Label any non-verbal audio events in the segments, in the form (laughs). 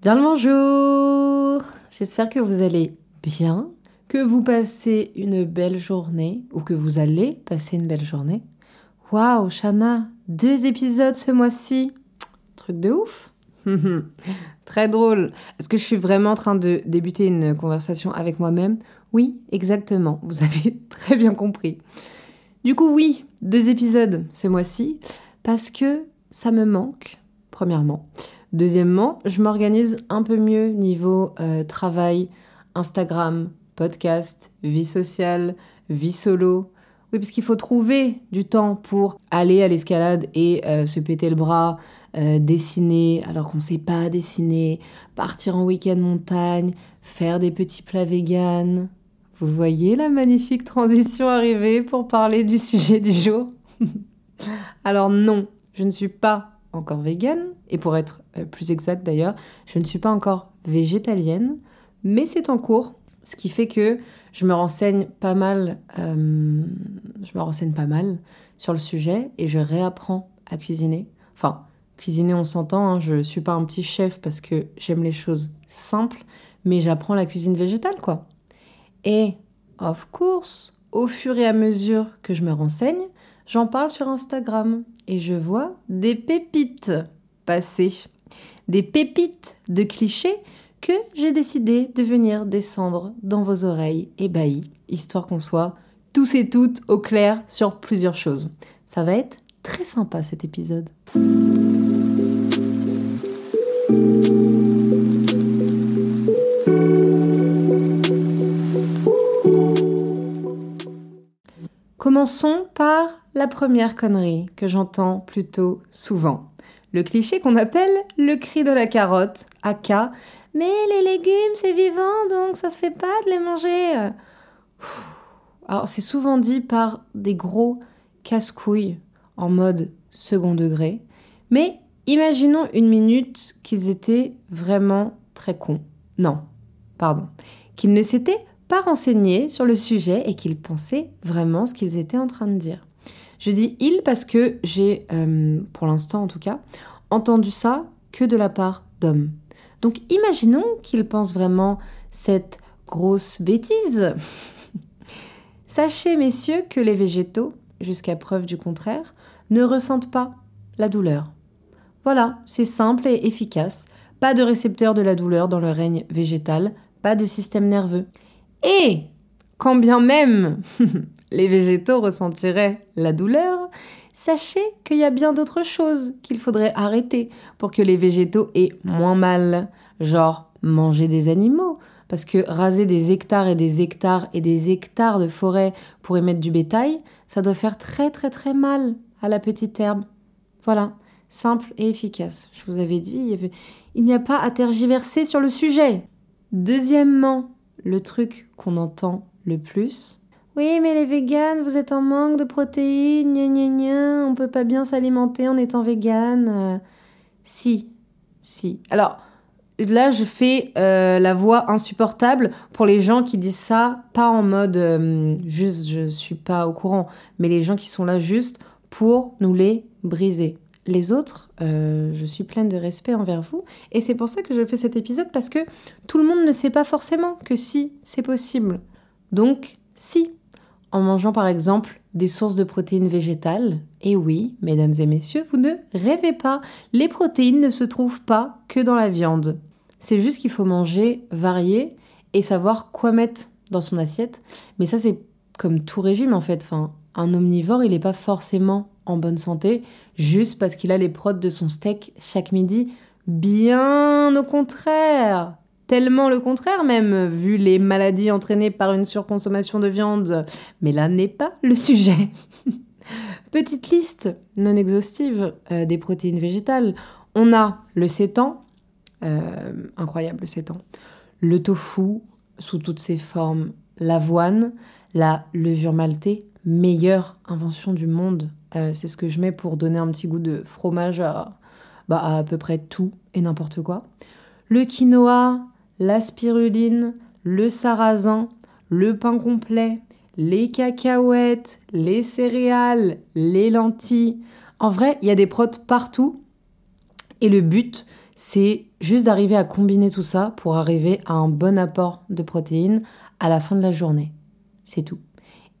Bien le bonjour J'espère que vous allez bien, que vous passez une belle journée ou que vous allez passer une belle journée. Waouh, Shana, deux épisodes ce mois-ci Truc de ouf (laughs) Très drôle. Est-ce que je suis vraiment en train de débuter une conversation avec moi-même? Oui, exactement. Vous avez (laughs) très bien compris. Du coup, oui, deux épisodes ce mois-ci parce que ça me manque, premièrement. Deuxièmement, je m'organise un peu mieux niveau euh, travail, Instagram, podcast, vie sociale, vie solo. Oui, parce qu'il faut trouver du temps pour aller à l'escalade et euh, se péter le bras, euh, dessiner alors qu'on ne sait pas dessiner, partir en week-end montagne, faire des petits plats véganes. Vous voyez la magnifique transition arriver pour parler du sujet du jour? (laughs) Alors non, je ne suis pas encore végane, et pour être euh, plus exact d'ailleurs, je ne suis pas encore végétalienne, mais c'est en cours, ce qui fait que je me renseigne pas mal, euh, je me renseigne pas mal sur le sujet et je réapprends à cuisiner. Enfin, cuisiner, on s'entend, hein, je suis pas un petit chef parce que j'aime les choses simples, mais j'apprends la cuisine végétale, quoi. Et, of course, au fur et à mesure que je me renseigne, j'en parle sur Instagram et je vois des pépites passer. Des pépites de clichés que j'ai décidé de venir descendre dans vos oreilles ébahis, histoire qu'on soit tous et toutes au clair sur plusieurs choses. Ça va être très sympa cet épisode. Commençons par la première connerie que j'entends plutôt souvent. Le cliché qu'on appelle le cri de la carotte, aka mais les légumes c'est vivant donc ça se fait pas de les manger. Alors c'est souvent dit par des gros casse-couilles en mode second degré, mais imaginons une minute qu'ils étaient vraiment très cons. Non, pardon, qu'ils ne s'étaient pas renseignés sur le sujet et qu'ils pensaient vraiment ce qu'ils étaient en train de dire. Je dis il parce que j'ai, euh, pour l'instant en tout cas, entendu ça que de la part d'hommes. Donc imaginons qu'ils pensent vraiment cette grosse bêtise. (laughs) Sachez, messieurs, que les végétaux, jusqu'à preuve du contraire, ne ressentent pas la douleur. Voilà, c'est simple et efficace. Pas de récepteur de la douleur dans le règne végétal, pas de système nerveux. Et quand bien même (laughs) les végétaux ressentiraient la douleur, sachez qu'il y a bien d'autres choses qu'il faudrait arrêter pour que les végétaux aient moins mal, genre manger des animaux, parce que raser des hectares et des hectares et des hectares de forêt pour émettre du bétail, ça doit faire très très très mal à la petite herbe. Voilà, simple et efficace. Je vous avais dit, il n'y a pas à tergiverser sur le sujet. Deuxièmement, le truc qu'on entend le plus, oui, mais les véganes, vous êtes en manque de protéines, gna gna gna, on peut pas bien s'alimenter en étant végane. Euh, si, si. Alors, là, je fais euh, la voix insupportable pour les gens qui disent ça, pas en mode euh, juste je suis pas au courant, mais les gens qui sont là juste pour nous les briser. Les autres, je suis pleine de respect envers vous. Et c'est pour ça que je fais cet épisode, parce que tout le monde ne sait pas forcément que si, c'est possible. Donc, si, en mangeant par exemple des sources de protéines végétales. Et oui, mesdames et messieurs, vous ne rêvez pas, les protéines ne se trouvent pas que dans la viande. C'est juste qu'il faut manger varié et savoir quoi mettre dans son assiette. Mais ça, c'est comme tout régime en fait. Un omnivore, il n'est pas forcément en bonne santé juste parce qu'il a les protes de son steak chaque midi. Bien au contraire tellement le contraire même, vu les maladies entraînées par une surconsommation de viande. Mais là n'est pas le sujet. (laughs) Petite liste non exhaustive euh, des protéines végétales. On a le sétan, incroyable ces temps. Le tofu sous toutes ses formes, l'avoine, la levure maltée, meilleure invention du monde. c'est ce que je mets pour donner un petit goût de fromage à, bah, à, à peu près tout et n'importe quoi. Le quinoa, la spiruline, le sarrasin, le pain complet, les cacahuètes, les céréales, les lentilles. En vrai, il y a des protes partout. Et le but, c'est juste d'arriver à combiner tout ça pour arriver à un bon apport de protéines à la fin de la journée. C'est tout.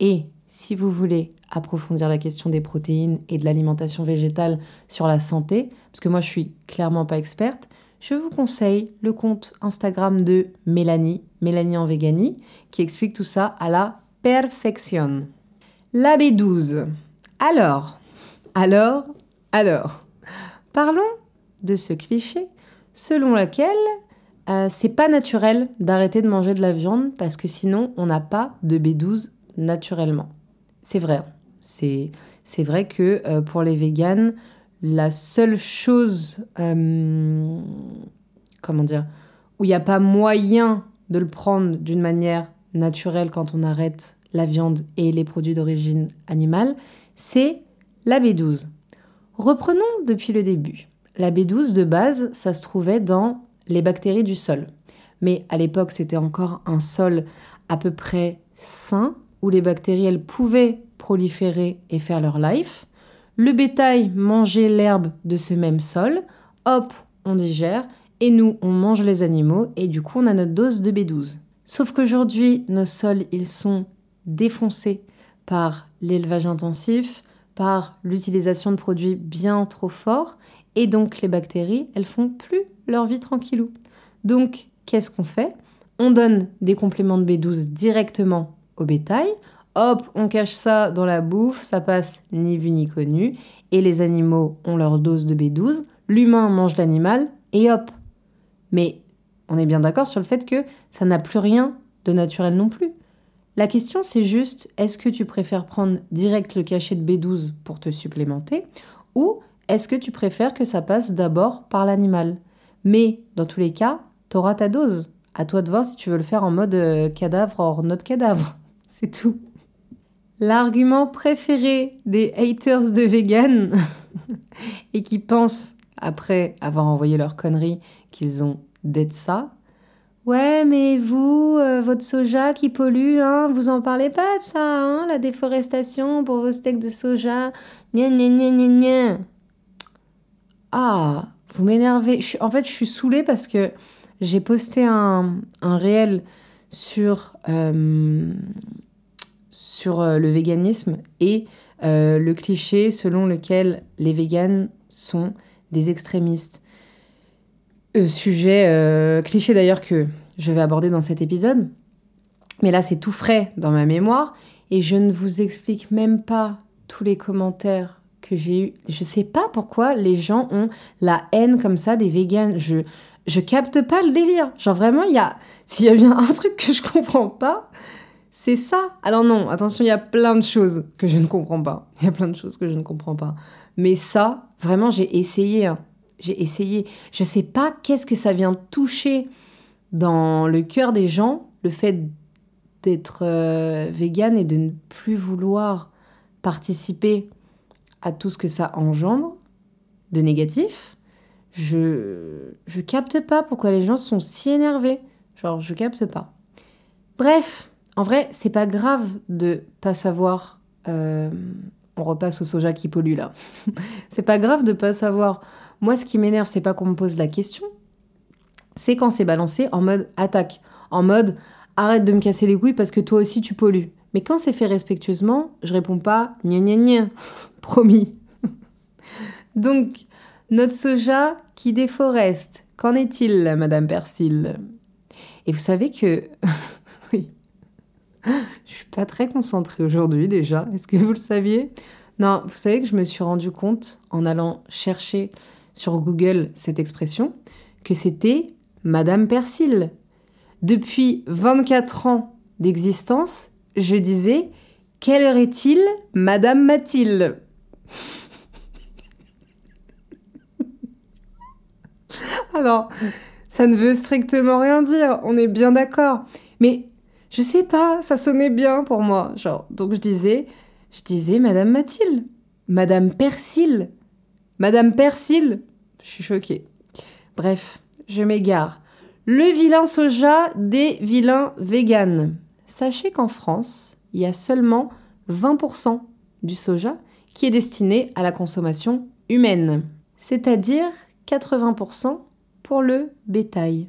Et si vous voulez approfondir la question des protéines et de l'alimentation végétale sur la santé, parce que moi je suis clairement pas experte, je vous conseille le compte Instagram de Mélanie, Mélanie en véganie, qui explique tout ça à la perfection. La B12. Alors, alors, alors, parlons de ce cliché selon lequel euh, c'est pas naturel d'arrêter de manger de la viande parce que sinon on n'a pas de B12 naturellement. C'est vrai. C'est, c'est vrai que euh, pour les véganes, la seule chose, euh, comment dire, où il n'y a pas moyen de le prendre d'une manière naturelle quand on arrête la viande et les produits d'origine animale, c'est la B12. Reprenons depuis le début. La B12 de base, ça se trouvait dans les bactéries du sol. Mais à l'époque, c'était encore un sol à peu près sain, où les bactéries, pouvaient proliférer et faire leur life. Le bétail mangeait l'herbe de ce même sol, hop, on digère, et nous, on mange les animaux, et du coup, on a notre dose de B12. Sauf qu'aujourd'hui, nos sols, ils sont défoncés par l'élevage intensif, par l'utilisation de produits bien trop forts, et donc les bactéries, elles font plus leur vie tranquillou. Donc, qu'est-ce qu'on fait? On donne des compléments de B12 directement au bétail, hop, on cache ça dans la bouffe, ça passe ni vu ni connu, et les animaux ont leur dose de B12, l'humain mange l'animal, et hop. Mais on est bien d'accord sur le fait que ça n'a plus rien de naturel non plus. La question c'est juste, est-ce que tu préfères prendre direct le cachet de B12 pour te supplémenter, ou est-ce que tu préfères que ça passe d'abord par l'animal? Mais dans tous les cas, t'auras ta dose. À toi de voir si tu veux le faire en mode euh, cadavre hors notre cadavre. (laughs) C'est tout. L'argument préféré des haters de vegan (laughs) et qui pensent, après avoir envoyé leur connerie, qu'ils ont d'être ça. Ouais, mais vous, euh, votre soja qui pollue, hein, vous en parlez pas de ça, hein, la déforestation pour vos steaks de soja. Gna gna gna gna gna. Ah, vous m'énervez. En fait, je suis saoulée parce que j'ai posté un, un réel sur euh, sur euh, le véganisme et euh, le cliché selon lequel les véganes sont des extrémistes. Euh, sujet, cliché d'ailleurs que je vais aborder dans cet épisode. Mais là, c'est tout frais dans ma mémoire et je ne vous explique même pas tous les commentaires que j'ai eus. Je sais pas pourquoi les gens ont la haine comme ça des véganes. Je, je capte pas le délire. Genre vraiment, s'il y a bien un truc que je comprends pas, c'est ça. Alors non, attention, il y a plein de choses que je ne comprends pas. Il y a plein de choses que je ne comprends pas. Mais ça, vraiment, j'ai essayé. Hein. J'ai essayé. Je sais pas qu'est-ce que ça vient toucher dans le cœur des gens, le fait d'être euh, vegan et de ne plus vouloir participer à tout ce que ça engendre de négatif. Je je capte pas pourquoi les gens sont si énervés. Genre, je capte pas. Bref, en vrai, c'est pas grave de pas savoir. Euh, on repasse au soja qui pollue là. (laughs) c'est pas grave de pas savoir. Moi, ce qui m'énerve, c'est pas qu'on me pose la question. C'est quand c'est balancé en mode attaque, en mode arrête de me casser les couilles parce que toi aussi tu pollues. Mais quand c'est fait respectueusement, je réponds pas gna gna gna, (laughs) promis. (laughs) Donc, notre soja qui déforeste, qu'en est-il, Madame Persil? Et vous savez que je suis pas très concentrée aujourd'hui déjà. Est-ce que vous le saviez? Non, vous savez que je me suis rendu compte en allant chercher sur Google cette expression que c'était Madame Persil. Depuis 24 ans d'existence, je disais Quelle heure est-il, Madame Mathilde? (laughs) Alors, Ça ne veut strictement rien dire, on est bien d'accord. Mais je sais pas, ça sonnait bien pour moi. Genre, donc je disais, je disais Madame Mathilde, Madame Persil, Madame Persil. Je suis choquée. Bref, je m'égare. Le vilain soja des vilains véganes. Sachez qu'en France, il y a seulement 20% du soja qui est destiné à la consommation humaine, c'est-à-dire 80% pour le bétail.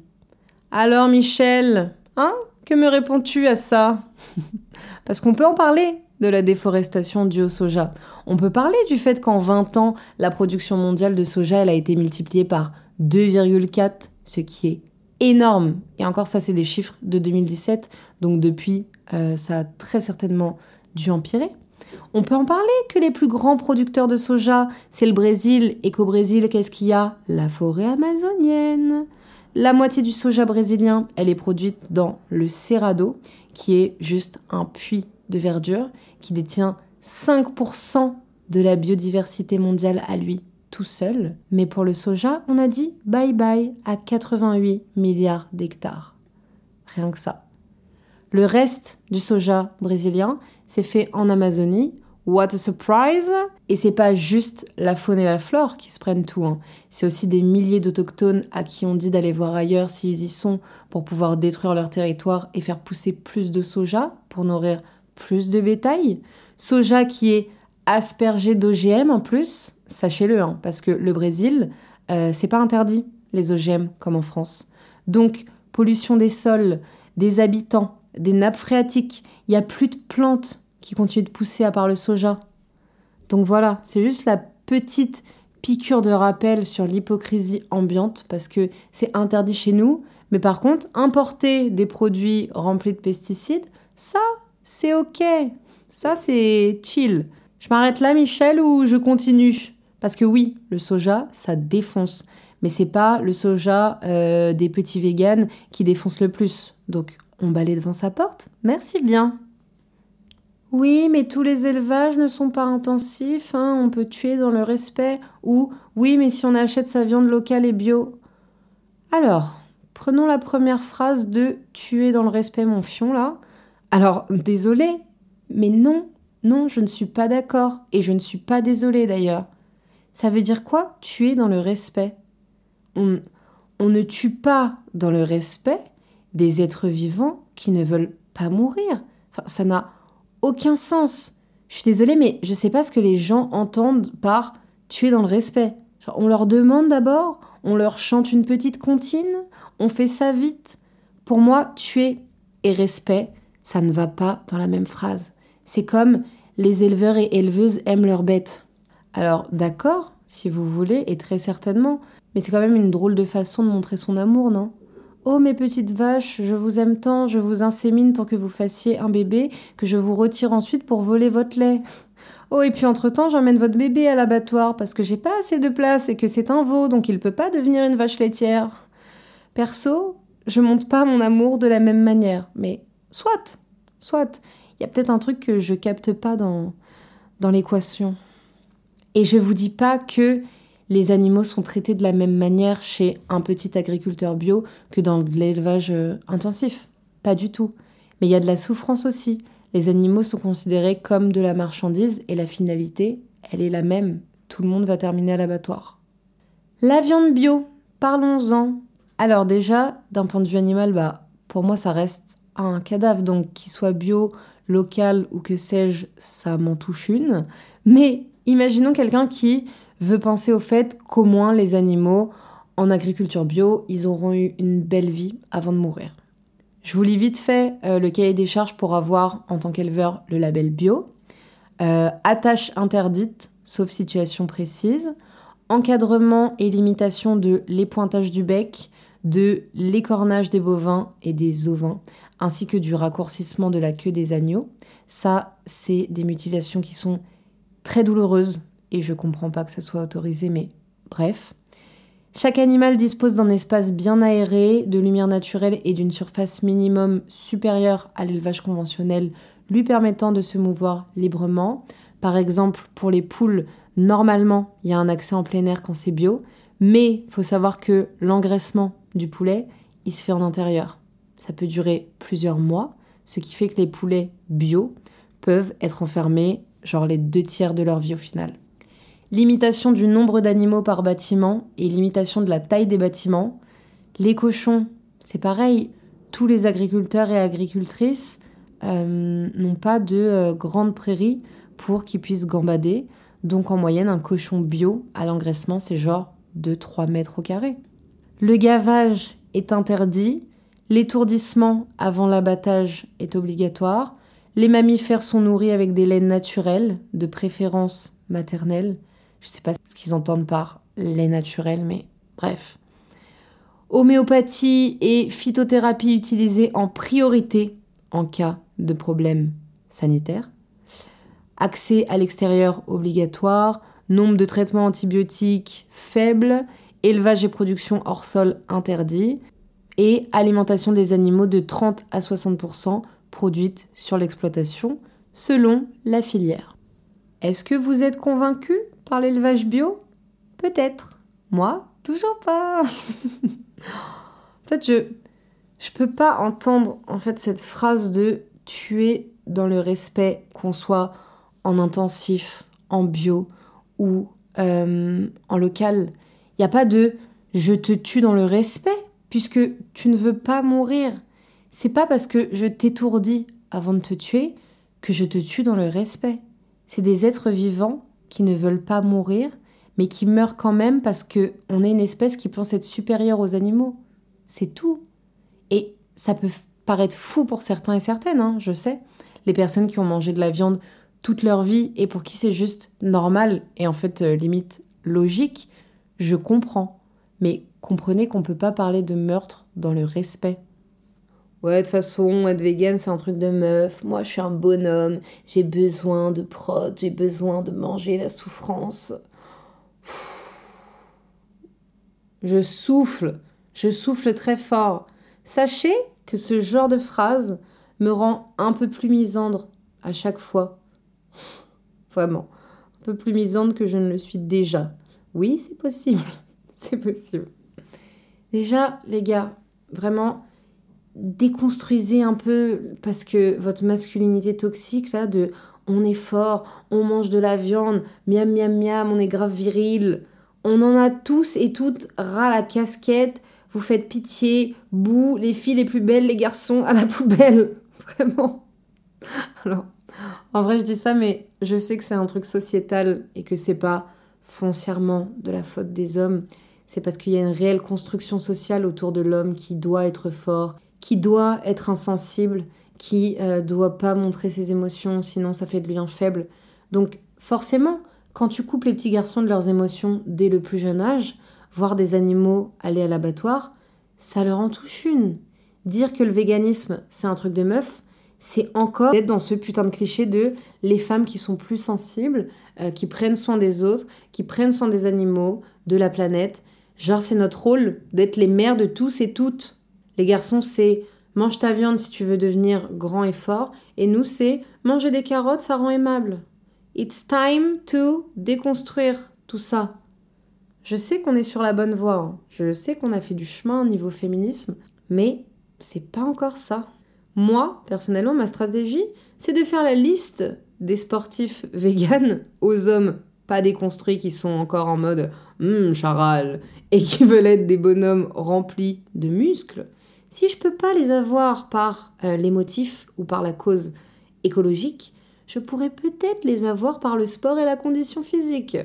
Alors Michel, hein? Que me réponds-tu à ça? (laughs) Parce qu'on peut en parler de la déforestation due au soja. On peut parler du fait qu'en 20 ans, la production mondiale de soja elle a été multipliée par 2,4, ce qui est énorme. Et encore ça, c'est des chiffres de 2017, donc depuis, euh, ça a très certainement dû empirer. On peut en parler que les plus grands producteurs de soja, c'est le Brésil, et qu'au Brésil, qu'est-ce qu'il y a? La forêt amazonienne. La moitié du soja brésilien, elle est produite dans le Cerrado, qui est juste un puits de verdure, qui détient 5% de la biodiversité mondiale à lui tout seul. Mais pour le soja, on a dit bye bye à 88 milliards d'hectares. Rien que ça. Le reste du soja brésilien s'est fait en Amazonie. What a surprise! Et c'est pas juste la faune et la flore qui se prennent tout. Hein. C'est aussi des milliers d'autochtones à qui on dit d'aller voir ailleurs s'ils y sont pour pouvoir détruire leur territoire et faire pousser plus de soja pour nourrir plus de bétail. Soja qui est aspergé d'OGM en plus, sachez-le, hein, parce que le Brésil, euh, c'est pas interdit les OGM comme en France. Donc pollution des sols, des habitants, des nappes phréatiques. Il n'y a plus de plantes qui continuent de pousser à part le soja. Donc voilà, c'est juste la petite piqûre de rappel sur l'hypocrisie ambiante parce que c'est interdit chez nous. Mais par contre, importer des produits remplis de pesticides, ça, c'est ok. Ça, c'est chill. Je m'arrête là, Michel, ou je continue? Parce que oui, le soja, ça défonce. Mais c'est pas le soja euh, des petits véganes qui défonce le plus. Donc on balaye devant sa porte Merci bien. Oui, mais tous les élevages ne sont pas intensifs, hein, on peut tuer dans le respect. Ou oui, mais si on achète sa viande locale et bio. Alors, prenons la première phrase de tuer dans le respect mon fion là. Alors, désolé, mais non, non, je ne suis pas d'accord. Et je ne suis pas désolée d'ailleurs. Ça veut dire quoi Tuer dans le respect? On, on ne tue pas dans le respect, des êtres vivants qui ne veulent pas mourir. Enfin, ça n'a aucun sens. Je suis désolée, mais je sais pas ce que les gens entendent par tuer dans le respect. on leur demande d'abord, on leur chante une petite comptine, on fait ça vite. Pour moi, tuer et respect, ça ne va pas dans la même phrase. C'est comme les éleveurs et éleveuses aiment leurs bêtes. Alors, d'accord, si vous voulez, et très certainement, mais c'est quand même une drôle de façon de montrer son amour, non? Oh mes petites vaches, je vous aime tant, je vous insémine pour que vous fassiez un bébé, que je vous retire ensuite pour voler votre lait. Oh, et puis entre-temps, j'emmène votre bébé à l'abattoir parce que j'ai pas assez de place et que c'est un veau, donc il peut pas devenir une vache laitière. Perso, je monte pas mon amour de la même manière, mais soit, soit. Il y a peut-être un truc que je capte pas dans, dans l'équation. Et je vous dis pas que les animaux sont traités de la même manière chez un petit agriculteur bio que dans l'élevage euh, intensif. Pas du tout. Mais il y a de la souffrance aussi. Les animaux sont considérés comme de la marchandise et la finalité, elle est la même. Tout le monde va terminer à l'abattoir. La viande bio, parlons-en. Alors déjà, d'un point de vue animal, bah, pour moi ça reste un cadavre, donc qu'il soit bio, local ou que sais-je, ça m'en touche une. Mais imaginons quelqu'un qui veut penser au fait qu'au moins les animaux en agriculture bio, ils auront eu une belle vie avant de mourir. Je vous lis vite fait euh, le cahier des charges pour avoir en tant qu'éleveur le label bio. Euh, attache interdite, sauf situation précise. Encadrement et limitation de l'épointage du bec, de l'écornage des bovins et des ovins, ainsi que du raccourcissement de la queue des agneaux. Ça, c'est des mutilations qui sont très douloureuses et je comprends pas que ça soit autorisé, mais bref. Chaque animal dispose d'un espace bien aéré, de lumière naturelle et d'une surface minimum supérieure à l'élevage conventionnel, lui permettant de se mouvoir librement. Par exemple, pour les poules, normalement, il y a un accès en plein air quand c'est bio, Mais faut savoir que l'engraissement du poulet, il se fait en intérieur. Ça peut durer plusieurs mois, ce qui fait que les poulets bio peuvent être enfermés genre les deux tiers de leur vie au final. Limitation du nombre d'animaux par bâtiment et limitation de la taille des bâtiments. Les cochons, c'est pareil, tous les agriculteurs et agricultrices euh, n'ont pas de euh, grandes prairies pour qu'ils puissent gambader. Donc en moyenne, un cochon bio à l'engraissement, c'est genre de 3 mètres au carré. Le gavage est interdit, l'étourdissement avant l'abattage est obligatoire, les mammifères sont nourris avec des laines naturelles, de préférence maternelle. Je ne sais pas ce qu'ils entendent par lait naturel, mais bref. Homéopathie et phytothérapie utilisées en priorité en cas de problème sanitaire. Accès à l'extérieur obligatoire, nombre de traitements antibiotiques faible, élevage et production hors sol interdit, et alimentation des animaux de 30 à 60% produite sur l'exploitation selon la filière. Est-ce que vous êtes convaincu? Par l'élevage bio Peut-être. Moi, toujours pas. (laughs) en fait, je je peux pas entendre en fait cette phrase de tuer dans le respect qu'on soit en intensif, en bio ou euh, en local. Il n'y a pas de je te tue dans le respect puisque tu ne veux pas mourir. C'est pas parce que je t'étourdis avant de te tuer que je te tue dans le respect. C'est des êtres vivants qui ne veulent pas mourir, mais qui meurent quand même parce que on est une espèce qui pense être supérieure aux animaux. C'est tout. Et ça peut paraître fou pour certains et certaines, hein, je sais. Les personnes qui ont mangé de la viande toute leur vie et pour qui c'est juste normal et en fait euh, limite logique, je comprends. Mais comprenez qu'on ne peut pas parler de meurtre dans le respect. Ouais, de toute façon, être vegan, c'est un truc de meuf. Moi, je suis un bonhomme. J'ai besoin de prod, j'ai besoin de manger la souffrance. Je souffle, je souffle très fort. Sachez que ce genre de phrase me rend un peu plus misandre à chaque fois. Vraiment, un peu plus misandre que je ne le suis déjà. Oui, c'est possible. (laughs) c'est possible. Déjà, les gars, vraiment, déconstruisez un peu parce que votre masculinité toxique là de on est fort, on mange de la viande, miam miam miam, on est grave viril. On en a tous et toutes ras la casquette. Vous faites pitié, bouh, les filles les plus belles, les garçons à la poubelle. (laughs) Vraiment. Alors, en vrai, je dis ça, mais je sais que c'est un truc sociétal et que c'est pas foncièrement de la faute des hommes. C'est parce qu'il y a une réelle construction sociale autour de l'homme qui doit être fort, qui doit être insensible, qui euh, doit pas montrer ses émotions, sinon ça fait de lui un faible. Donc forcément, quand tu coupes les petits garçons de leurs émotions dès le plus jeune âge, voir des animaux aller à l'abattoir, ça leur en touche une. Dire que le véganisme, c'est un truc de meuf, c'est encore être dans ce putain de cliché de les femmes qui sont plus sensibles, euh, qui prennent soin des autres, qui prennent soin des animaux, de la planète. Genre, c'est notre rôle d'être les mères de tous et toutes. Les garçons, c'est mange ta viande si tu veux devenir grand et fort. Et nous, c'est manger des carottes, ça rend aimable. It's time to déconstruire tout ça. Je sais qu'on est sur la bonne voie. Hein. Je sais qu'on a fait du chemin au niveau féminisme. Mais c'est pas encore ça. Moi, personnellement, ma stratégie, c'est de faire la liste des sportifs (laughs) véganes aux hommes pas déconstruits qui sont encore en mode hum, charal et qui veulent être des bonhommes remplis de muscles si je peux pas les avoir par euh, les motifs ou par la cause écologique, je pourrais peut-être les avoir par le sport et la condition physique.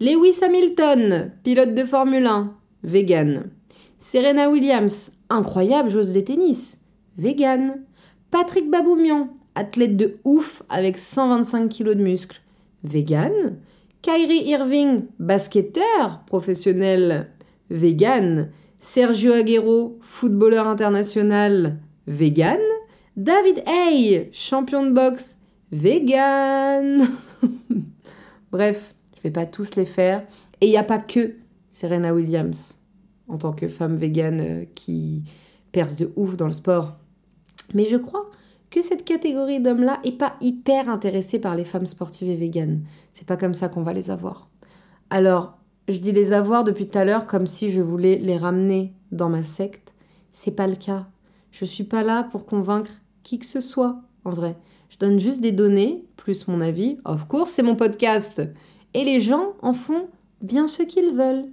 Lewis Hamilton, pilote de Formule 1, vegan. Serena Williams, incroyable joueuse de tennis, vegan. Patrick Baboumian, athlète de ouf avec 125 kg de muscles, vegan. Kyrie Irving, basketteur professionnel, vegan. Sergio Aguero, footballeur international, vegan. David Hay, champion de boxe, vegan. (laughs) Bref, je vais pas tous les faire. Et il n'y a pas que Serena Williams en tant que femme végane euh, qui perce de ouf dans le sport. Mais je crois que cette catégorie d'hommes-là est pas hyper intéressée par les femmes sportives et véganes. C'est pas comme ça qu'on va les avoir. Alors, je dis les avoir depuis tout à l'heure comme si je voulais les ramener dans ma secte. C'est pas le cas. Je suis pas là pour convaincre qui que ce soit, en vrai. Je donne juste des données, plus mon avis. Of course, c'est mon podcast. Et les gens en font bien ce qu'ils veulent.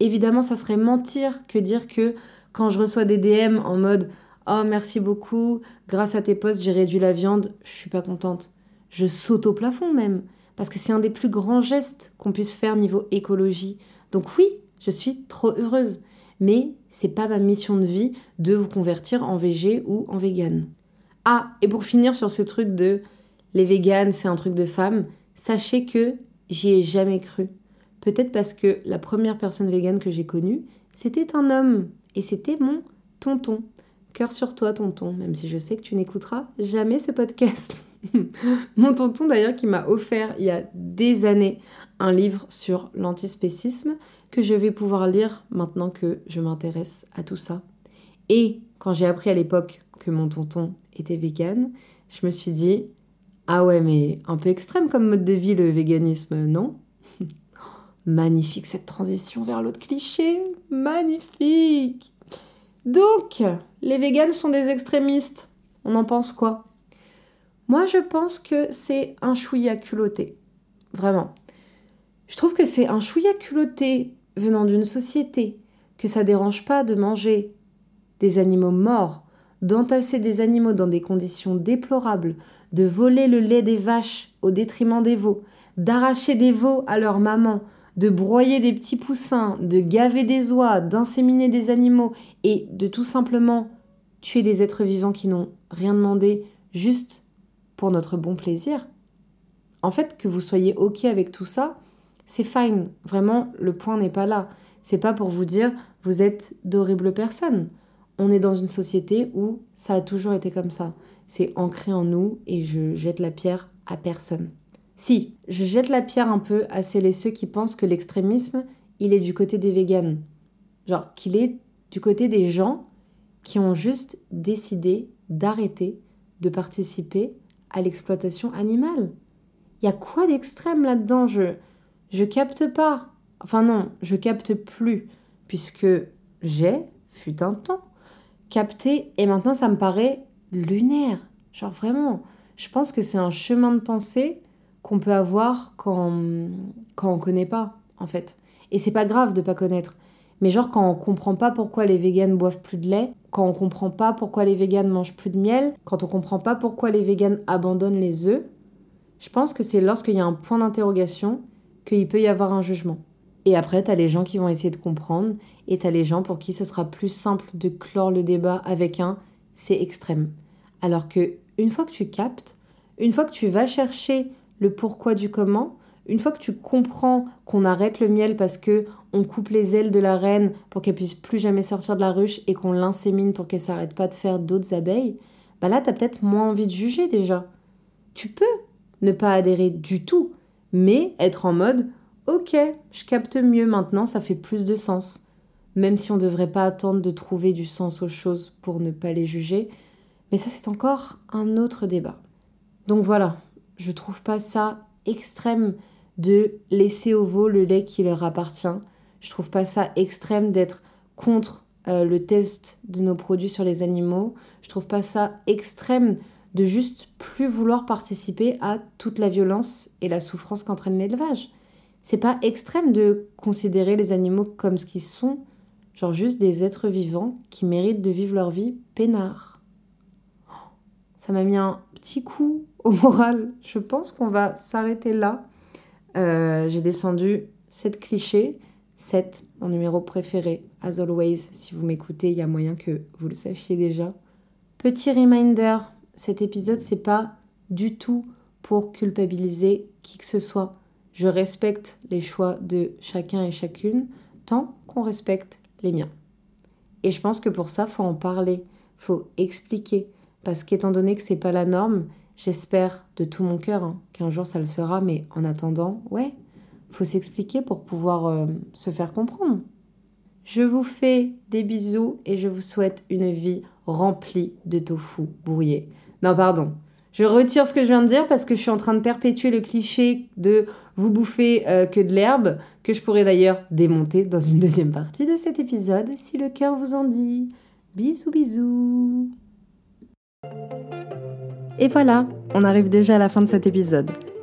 Évidemment, ça serait mentir que dire que quand je reçois des DM en mode Oh, merci beaucoup, grâce à tes posts, j'ai réduit la viande, je suis pas contente. Je saute au plafond même, parce que c'est un des plus grands gestes qu'on puisse faire niveau écologie. Donc oui, je suis trop heureuse, mais c'est pas ma mission de vie de vous convertir en végé ou en vegan. Ah, et pour finir sur ce truc de les véganes, c'est un truc de femme, sachez que j'y ai jamais cru. Peut-être parce que la première personne végane que j'ai connue, c'était un homme, et c'était mon tonton. Cœur sur toi, tonton, même si je sais que tu n'écouteras jamais ce podcast. (laughs) Mon tonton, d'ailleurs, qui m'a offert il y a des années un livre sur l'antispécisme que je vais pouvoir lire maintenant que je m'intéresse à tout ça. Et quand j'ai appris à l'époque que mon tonton était vegan, je me suis dit Ah ouais, mais un peu extrême comme mode de vie le véganisme, non? (laughs) Magnifique cette transition vers l'autre cliché Magnifique donc, les véganes sont des extrémistes. On en pense quoi? Moi, je pense que c'est un chouïa culotté. Vraiment. Je trouve que c'est un chouïa culotté venant d'une société que ça dérange pas de manger des animaux morts, d'entasser des animaux dans des conditions déplorables, de voler le lait des vaches au détriment des veaux, d'arracher des veaux à leur maman, de broyer des petits poussins, de gaver des oies, d'inséminer des animaux et de tout simplement tuer des êtres vivants qui n'ont rien demandé juste pour notre bon plaisir. En fait, que vous soyez OK avec tout ça, c'est fine. Vraiment, le point n'est pas là. C'est pas pour vous dire vous êtes d'horribles personnes. On est dans une société où ça a toujours été comme ça. C'est ancré en nous et je jette la pierre à personne. Si, je jette la pierre un peu à celles et ceux qui pensent que l'extrémisme, il est du côté des véganes. Genre qu'il est du côté des gens qui ont juste décidé d'arrêter de participer à l'exploitation animale. Il y a quoi d'extrême là-dedans? Je je capte pas. Enfin non, je capte plus puisque j'ai fut un temps capté et maintenant ça me paraît lunaire. Genre vraiment, je pense que c'est un chemin de pensée qu'on peut avoir quand, quand on connaît pas, en fait. Et c'est pas grave de pas connaître. Mais genre quand on comprend pas pourquoi les véganes boivent plus de lait, quand on comprend pas pourquoi les véganes mangent plus de miel, quand on comprend pas pourquoi les véganes abandonnent les œufs, je pense que c'est lorsqu'il y a un point d'interrogation qu'il peut y avoir un jugement. Et après, t'as les gens qui vont essayer de comprendre, et t'as les gens pour qui ce sera plus simple de clore le débat avec un c'est extrême. Alors que une fois que tu captes, une fois que tu vas chercher le pourquoi du comment. Une fois que tu comprends qu'on arrête le miel parce que on coupe les ailes de la reine pour qu'elle puisse plus jamais sortir de la ruche et qu'on l'insémine pour qu'elle s'arrête pas de faire d'autres abeilles, bah là t'as peut-être moins envie de juger déjà. Tu peux ne pas adhérer du tout, mais être en mode ok, je capte mieux maintenant, ça fait plus de sens. Même si on ne devrait pas attendre de trouver du sens aux choses pour ne pas les juger, mais ça c'est encore un autre débat. Donc voilà, je trouve pas ça extrême de laisser au veau le lait qui leur appartient. Je trouve pas ça extrême d'être contre euh, le test de nos produits sur les animaux. Je trouve pas ça extrême de juste plus vouloir participer à toute la violence et la souffrance qu'entraîne l'élevage. C'est pas extrême de considérer les animaux comme ce qu'ils sont, genre juste des êtres vivants qui méritent de vivre leur vie peinard. Ça m'a mis un petit coup au moral. Je pense qu'on va s'arrêter là. Euh, j'ai descendu 7 clichés. 7, mon numéro préféré, as always. Si vous m'écoutez, il y a moyen que vous le sachiez déjà. Petit reminder, cet épisode, c'est pas du tout pour culpabiliser qui que ce soit. Je respecte les choix de chacun et chacune tant qu'on respecte les miens. Et je pense que pour ça, faut en parler, faut expliquer, parce qu'étant donné que c'est pas la norme, J'espère de tout mon cœur hein, qu'un jour ça le sera, mais en attendant, ouais, faut s'expliquer pour pouvoir euh, se faire comprendre. Je vous fais des bisous et je vous souhaite une vie remplie de tofu brouillé. Non, pardon, Je retire ce que je viens de dire parce que je suis en train de perpétuer le cliché de vous bouffer euh, que de l'herbe, que je pourrais d'ailleurs démonter dans une deuxième partie de cet épisode si le cœur vous en dit. Bisous bisous Et voilà, on arrive déjà à la fin de cet épisode.